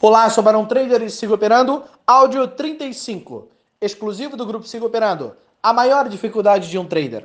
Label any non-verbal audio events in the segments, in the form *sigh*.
Olá, sou Barão Trader e sigo operando. Áudio 35, exclusivo do grupo Sigo Operando. A maior dificuldade de um trader.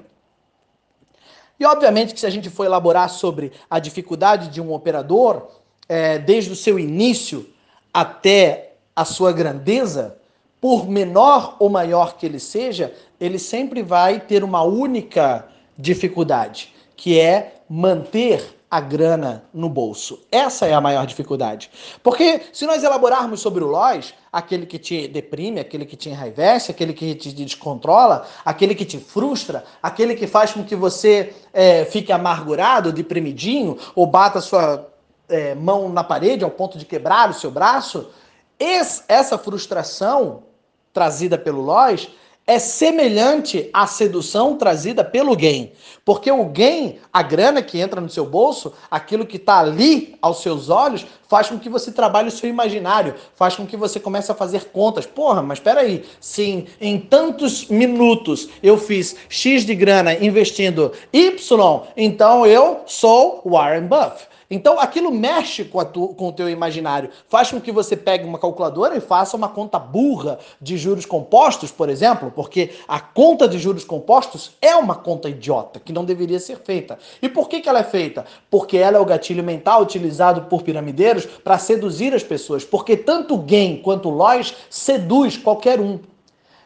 E obviamente que se a gente for elaborar sobre a dificuldade de um operador, é, desde o seu início até a sua grandeza, por menor ou maior que ele seja, ele sempre vai ter uma única dificuldade, que é manter a grana no bolso. Essa é a maior dificuldade. Porque se nós elaborarmos sobre o Lois, aquele que te deprime, aquele que te enraivece, aquele que te descontrola, aquele que te frustra, aquele que faz com que você é, fique amargurado, deprimidinho, ou bata sua é, mão na parede ao ponto de quebrar o seu braço, esse, essa frustração trazida pelo Lois é semelhante à sedução trazida pelo gain. Porque o gain, a grana que entra no seu bolso, aquilo que está ali aos seus olhos, faz com que você trabalhe o seu imaginário, faz com que você comece a fazer contas. Porra, mas espera aí, se em tantos minutos eu fiz X de grana investindo Y, então eu sou Warren Buffett. Então aquilo mexe com, tu, com, o teu imaginário, faz com que você pegue uma calculadora e faça uma conta burra de juros compostos, por exemplo, porque a conta de juros compostos é uma conta idiota que não deveria ser feita. E por que, que ela é feita? Porque ela é o gatilho mental utilizado por piramideiros para seduzir as pessoas, porque tanto gain quanto loss seduz qualquer um.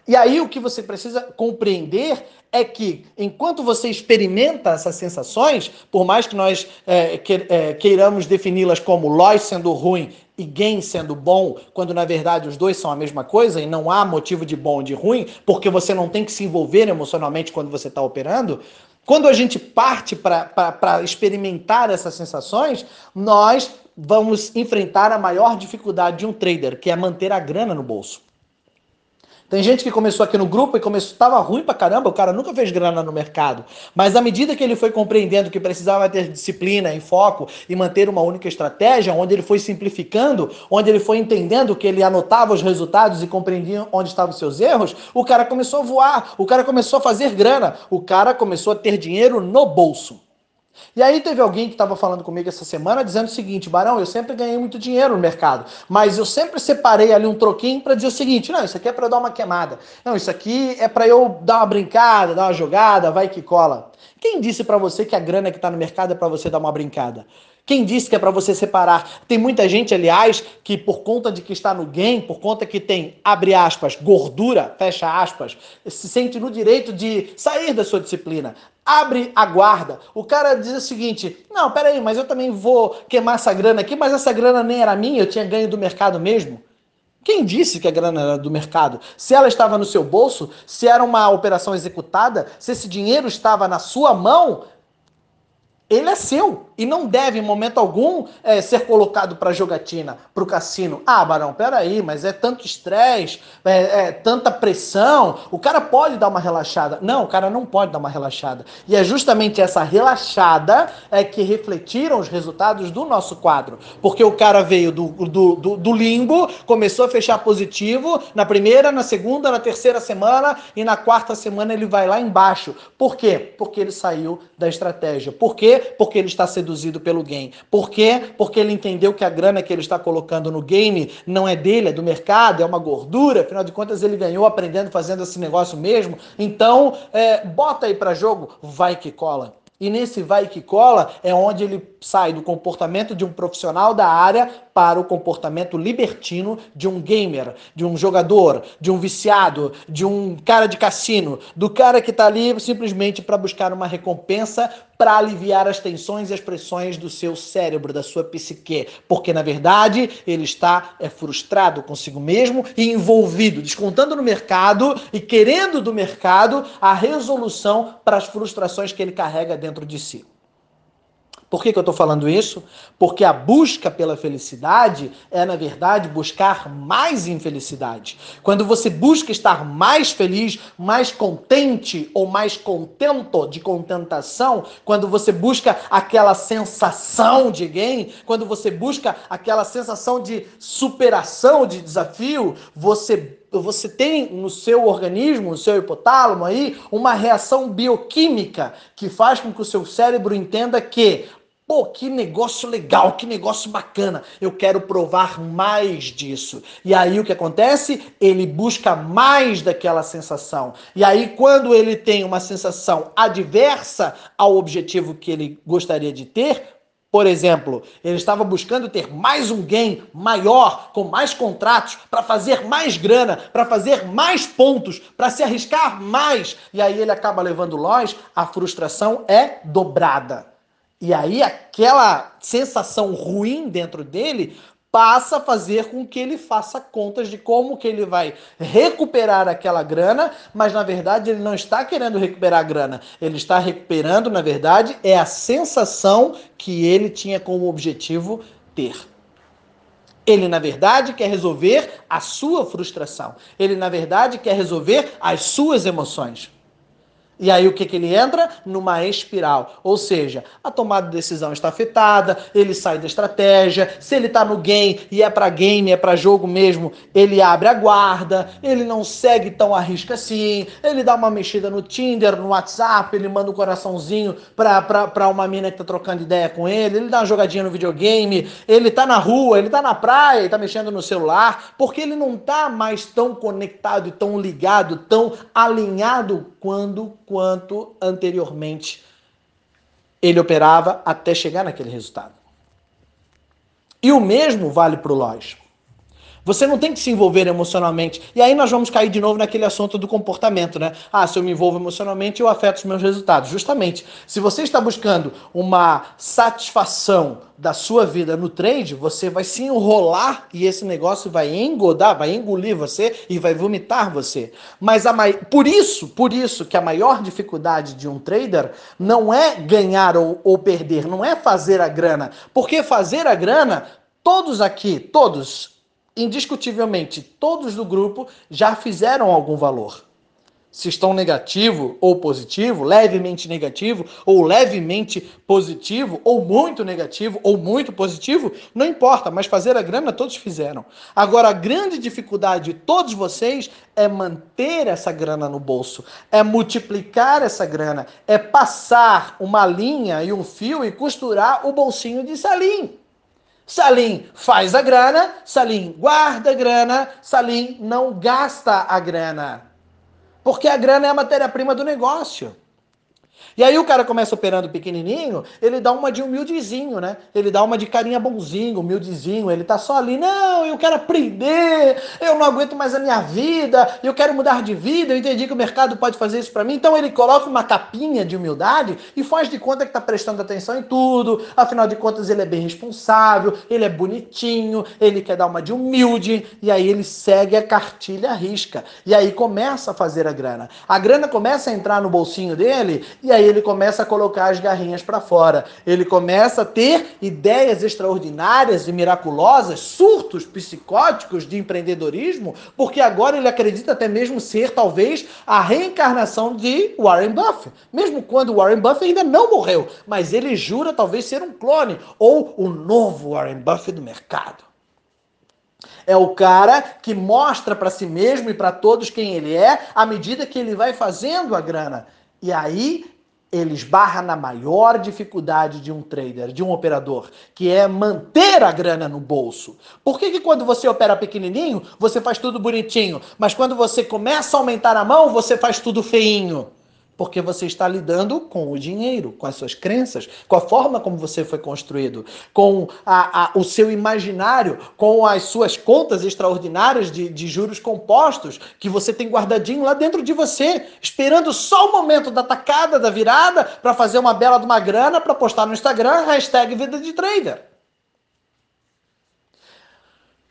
E aí o que você precisa compreender é que enquanto você experimenta essas sensações, por mais que nós é, que, é, queiramos defini-las como loss sendo ruim e gain sendo bom, quando na verdade os dois são a mesma coisa e não há motivo de bom ou de ruim, porque você não tem que se envolver emocionalmente quando você está operando. Quando a gente parte para experimentar essas sensações, nós vamos enfrentar a maior dificuldade de um trader, que é manter a grana no bolso. Tem gente que começou aqui no grupo e começou, estava ruim pra caramba, o cara nunca fez grana no mercado. Mas à medida que ele foi compreendendo que precisava ter disciplina e foco e manter uma única estratégia, onde ele foi simplificando, onde ele foi entendendo que ele anotava os resultados e compreendia onde estavam os seus erros, o cara começou a voar, o cara começou a fazer grana, o cara começou a ter dinheiro no bolso. E aí teve alguém que estava falando comigo essa semana dizendo o seguinte, Barão, eu sempre ganhei muito dinheiro no mercado, mas eu sempre separei ali um troquinho para dizer o seguinte, não, isso aqui é para dar uma queimada. Não, isso aqui é para eu dar uma brincada, dar uma jogada, vai que cola. Quem disse para você que a grana que está no mercado é para você dar uma brincada? Quem disse que é para você separar? Tem muita gente, aliás, que por conta de que está no game, por conta que tem, abre aspas, gordura, fecha aspas, se sente no direito de sair da sua disciplina. Abre a guarda. O cara diz o seguinte: não, peraí, mas eu também vou queimar essa grana aqui, mas essa grana nem era minha, eu tinha ganho do mercado mesmo. Quem disse que a grana era do mercado? Se ela estava no seu bolso, se era uma operação executada, se esse dinheiro estava na sua mão, ele é seu e não deve, em momento algum, é, ser colocado para jogatina, para o cassino. Ah, Barão, peraí, mas é tanto estresse, é, é, tanta pressão, o cara pode dar uma relaxada. Não, o cara não pode dar uma relaxada. E é justamente essa relaxada é que refletiram os resultados do nosso quadro. Porque o cara veio do, do, do, do limbo, começou a fechar positivo na primeira, na segunda, na terceira semana e na quarta semana ele vai lá embaixo. Por quê? Porque ele saiu da estratégia. Por quê? Porque ele está sendo seduzido pelo game. Por quê? Porque ele entendeu que a grana que ele está colocando no game não é dele, é do mercado, é uma gordura. Afinal de contas, ele ganhou aprendendo, fazendo esse negócio mesmo. Então, é, bota aí para jogo, vai que cola. E nesse vai que cola é onde ele sai do comportamento de um profissional da área para o comportamento libertino de um gamer, de um jogador, de um viciado, de um cara de cassino, do cara que está ali simplesmente para buscar uma recompensa para aliviar as tensões e as pressões do seu cérebro, da sua psique, porque na verdade ele está é frustrado consigo mesmo e envolvido, descontando no mercado e querendo do mercado a resolução para as frustrações que ele carrega dentro de si. Por que, que eu estou falando isso? Porque a busca pela felicidade é, na verdade, buscar mais infelicidade. Quando você busca estar mais feliz, mais contente ou mais contento de contentação, quando você busca aquela sensação de gain, quando você busca aquela sensação de superação, de desafio, você você tem no seu organismo, no seu hipotálamo aí, uma reação bioquímica que faz com que o seu cérebro entenda que Pô, que negócio legal, que negócio bacana. Eu quero provar mais disso. E aí o que acontece? Ele busca mais daquela sensação. E aí, quando ele tem uma sensação adversa ao objetivo que ele gostaria de ter, por exemplo, ele estava buscando ter mais um gain maior, com mais contratos, para fazer mais grana, para fazer mais pontos, para se arriscar mais. E aí ele acaba levando lojas, a frustração é dobrada. E aí aquela sensação ruim dentro dele passa a fazer com que ele faça contas de como que ele vai recuperar aquela grana, mas na verdade ele não está querendo recuperar a grana, ele está recuperando, na verdade, é a sensação que ele tinha como objetivo ter. Ele, na verdade, quer resolver a sua frustração. Ele, na verdade, quer resolver as suas emoções. E aí o que, que ele entra? Numa espiral. Ou seja, a tomada de decisão está afetada, ele sai da estratégia, se ele está no game e é para game, é para jogo mesmo, ele abre a guarda, ele não segue tão a risca assim, ele dá uma mexida no Tinder, no WhatsApp, ele manda um coraçãozinho pra, pra, pra uma mina que tá trocando ideia com ele, ele dá uma jogadinha no videogame, ele tá na rua, ele tá na praia e tá mexendo no celular, porque ele não tá mais tão conectado e tão ligado, tão alinhado quando quanto anteriormente ele operava até chegar naquele resultado. E o mesmo vale para o lógico. Você não tem que se envolver emocionalmente. E aí nós vamos cair de novo naquele assunto do comportamento, né? Ah, se eu me envolvo emocionalmente, eu afeto os meus resultados. Justamente, se você está buscando uma satisfação da sua vida no trade, você vai se enrolar e esse negócio vai engodar, vai engolir você e vai vomitar você. Mas a mai... por isso, por isso que a maior dificuldade de um trader não é ganhar ou, ou perder, não é fazer a grana. Porque fazer a grana, todos aqui, todos indiscutivelmente, todos do grupo já fizeram algum valor. Se estão negativo ou positivo, levemente negativo ou levemente positivo, ou muito negativo ou muito positivo, não importa, mas fazer a grana todos fizeram. Agora, a grande dificuldade de todos vocês é manter essa grana no bolso, é multiplicar essa grana, é passar uma linha e um fio e costurar o bolsinho de Salim. Salim faz a grana, Salim guarda a grana, Salim não gasta a grana. Porque a grana é a matéria-prima do negócio. E aí o cara começa operando pequenininho, ele dá uma de humildezinho, né? Ele dá uma de carinha bonzinho, humildezinho, ele tá só ali, não, eu quero aprender, eu não aguento mais a minha vida, eu quero mudar de vida, eu entendi que o mercado pode fazer isso para mim. Então ele coloca uma capinha de humildade e faz de conta que tá prestando atenção em tudo, afinal de contas ele é bem responsável, ele é bonitinho, ele quer dar uma de humilde, e aí ele segue a cartilha risca. E aí começa a fazer a grana. A grana começa a entrar no bolsinho dele, e aí ele começa a colocar as garrinhas para fora. Ele começa a ter ideias extraordinárias e miraculosas, surtos psicóticos de empreendedorismo, porque agora ele acredita até mesmo ser talvez a reencarnação de Warren Buffett. Mesmo quando Warren Buffett ainda não morreu, mas ele jura talvez ser um clone ou o novo Warren Buffett do mercado. É o cara que mostra para si mesmo e para todos quem ele é à medida que ele vai fazendo a grana. E aí ele esbarra na maior dificuldade de um trader, de um operador, que é manter a grana no bolso. Por que, que quando você opera pequenininho, você faz tudo bonitinho, mas quando você começa a aumentar a mão, você faz tudo feinho? Porque você está lidando com o dinheiro, com as suas crenças, com a forma como você foi construído, com a, a, o seu imaginário, com as suas contas extraordinárias de, de juros compostos que você tem guardadinho lá dentro de você, esperando só o momento da tacada, da virada, para fazer uma bela de uma grana, para postar no Instagram, hashtag vida de trader.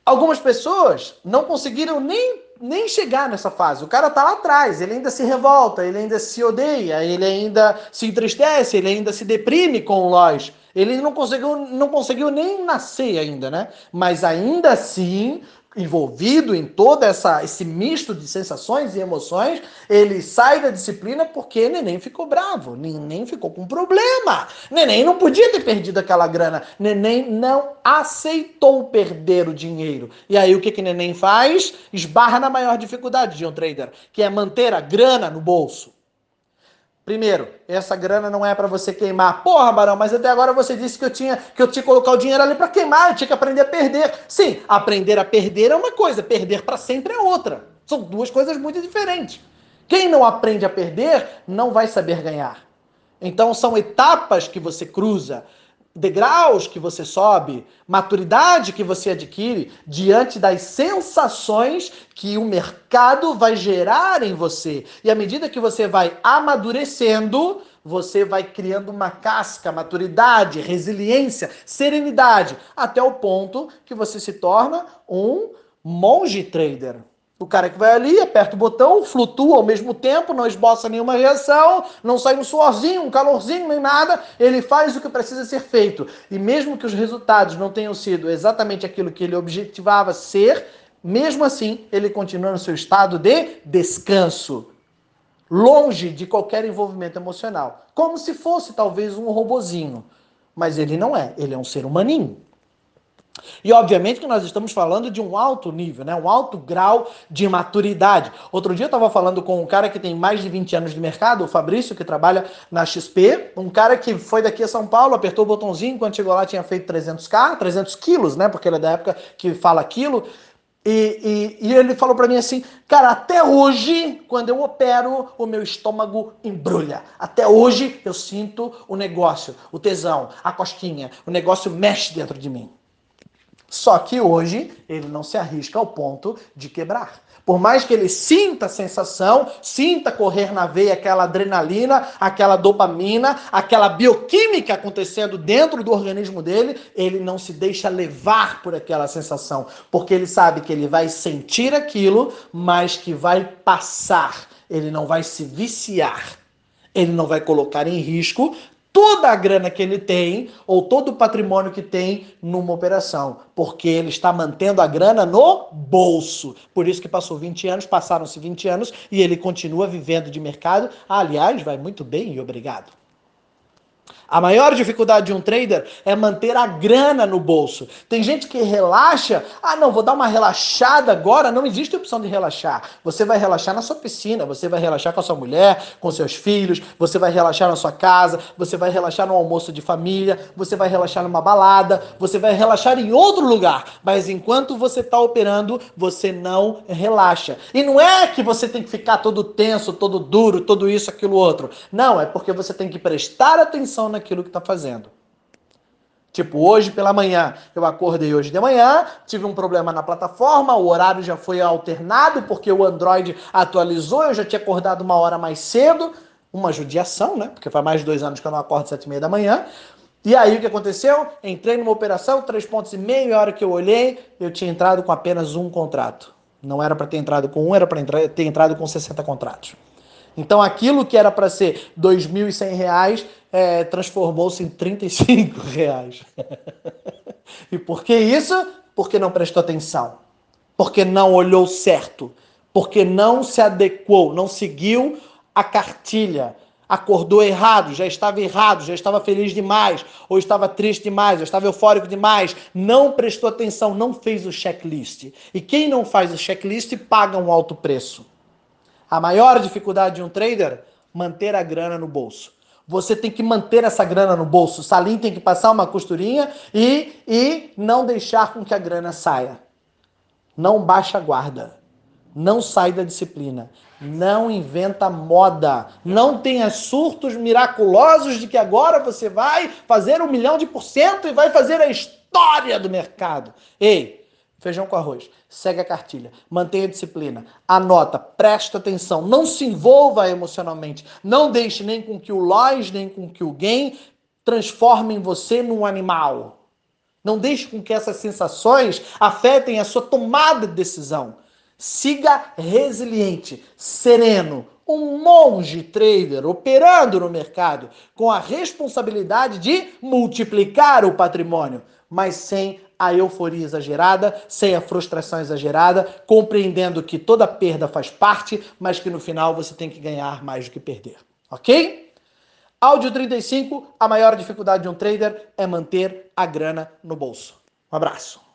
Algumas pessoas não conseguiram nem nem chegar nessa fase. O cara tá lá atrás, ele ainda se revolta, ele ainda se odeia, ele ainda se entristece, ele ainda se deprime com o Lois. Ele não conseguiu, não conseguiu nem nascer ainda, né? Mas ainda assim, envolvido em todo essa, esse misto de sensações e emoções, ele sai da disciplina porque neném ficou bravo, neném ficou com problema. Neném não podia ter perdido aquela grana. Neném não aceitou perder o dinheiro. E aí o que que neném faz? Esbarra na maior dificuldade de um trader, que é manter a grana no bolso. Primeiro, essa grana não é para você queimar. Porra, Barão, mas até agora você disse que eu tinha que eu tinha que colocar o dinheiro ali para queimar, eu tinha que aprender a perder. Sim, aprender a perder é uma coisa, perder para sempre é outra. São duas coisas muito diferentes. Quem não aprende a perder não vai saber ganhar. Então são etapas que você cruza degraus que você sobe, maturidade que você adquire diante das sensações que o mercado vai gerar em você. E à medida que você vai amadurecendo, você vai criando uma casca, maturidade, resiliência, serenidade, até o ponto que você se torna um monge trader. O cara que vai ali, aperta o botão, flutua ao mesmo tempo, não esboça nenhuma reação, não sai um suorzinho, um calorzinho, nem nada, ele faz o que precisa ser feito. E mesmo que os resultados não tenham sido exatamente aquilo que ele objetivava ser, mesmo assim, ele continua no seu estado de descanso, longe de qualquer envolvimento emocional, como se fosse talvez um robozinho. Mas ele não é, ele é um ser humaninho. E obviamente que nós estamos falando de um alto nível, né? um alto grau de maturidade. Outro dia eu estava falando com um cara que tem mais de 20 anos de mercado, o Fabrício, que trabalha na XP, um cara que foi daqui a São Paulo, apertou o botãozinho, quando chegou lá tinha feito 300k, 300 quilos, né? porque ele é da época que fala quilo, e, e, e, ele falou para mim assim, cara, até hoje, quando eu opero, o meu estômago embrulha. Até hoje eu sinto o negócio, o tesão, a cosquinha, o negócio mexe dentro de mim. Só que hoje ele não se arrisca ao ponto de quebrar. Por mais que ele sinta a sensação, sinta correr na veia aquela adrenalina, aquela dopamina, aquela bioquímica acontecendo dentro do organismo dele, ele não se deixa levar por aquela sensação, porque ele sabe que ele vai sentir aquilo, mas que vai passar. Ele não vai se viciar. Ele não vai colocar em risco toda a grana que ele tem ou todo o patrimônio que tem numa operação, porque ele está mantendo a grana no bolso. Por isso que passou 20 anos, passaram-se 20 anos e ele continua vivendo de mercado. aliás, vai muito bem e obrigado. A maior dificuldade de um trader é manter a grana no bolso. Tem gente que relaxa, ah, não, vou dar uma relaxada agora. Não existe opção de relaxar. Você vai relaxar na sua piscina, você vai relaxar com a sua mulher, com seus filhos, você vai relaxar na sua casa, você vai relaxar no almoço de família, você vai relaxar numa balada, você vai relaxar em outro lugar. Mas enquanto você está operando, você não relaxa. E não é que você tem que ficar todo tenso, todo duro, tudo isso, aquilo outro. Não, é porque você tem que prestar atenção naquilo que está fazendo. Tipo, hoje pela manhã, eu acordei hoje de manhã, tive um problema na plataforma, o horário já foi alternado porque o Android atualizou, eu já tinha acordado uma hora mais cedo, uma judiação, né? Porque faz mais de dois anos que eu não acordo sete e meia da manhã. E aí o que aconteceu? Entrei numa operação, três pontos e meio, a hora que eu olhei, eu tinha entrado com apenas um contrato. Não era para ter entrado com um, era para ter entrado com 60 contratos. Então aquilo que era para ser R$ 2.100 é, transformou-se em 35 *laughs* reais. *laughs* e por que isso? Porque não prestou atenção. Porque não olhou certo. Porque não se adequou, não seguiu a cartilha. Acordou errado, já estava errado, já estava feliz demais, ou estava triste demais, ou estava eufórico demais, não prestou atenção, não fez o checklist. E quem não faz o checklist paga um alto preço. A maior dificuldade de um trader? Manter a grana no bolso. Você tem que manter essa grana no bolso. O Salim tem que passar uma costurinha e, e não deixar com que a grana saia. Não baixa a guarda. Não sai da disciplina. Não inventa moda. Não tenha surtos miraculosos de que agora você vai fazer um milhão de por cento e vai fazer a história do mercado. Ei, feijão com arroz. Segue a cartilha, mantenha a disciplina, anota, presta atenção, não se envolva emocionalmente, não deixe nem com que o loss, nem com que o gain transformem você num animal. Não deixe com que essas sensações afetem a sua tomada de decisão. Siga resiliente, sereno, um monge trader operando no mercado com a responsabilidade de multiplicar o patrimônio, mas sem a euforia exagerada, sem a frustração exagerada, compreendendo que toda perda faz parte, mas que no final você tem que ganhar mais do que perder. Ok? Áudio 35, a maior dificuldade de um trader é manter a grana no bolso. Um abraço.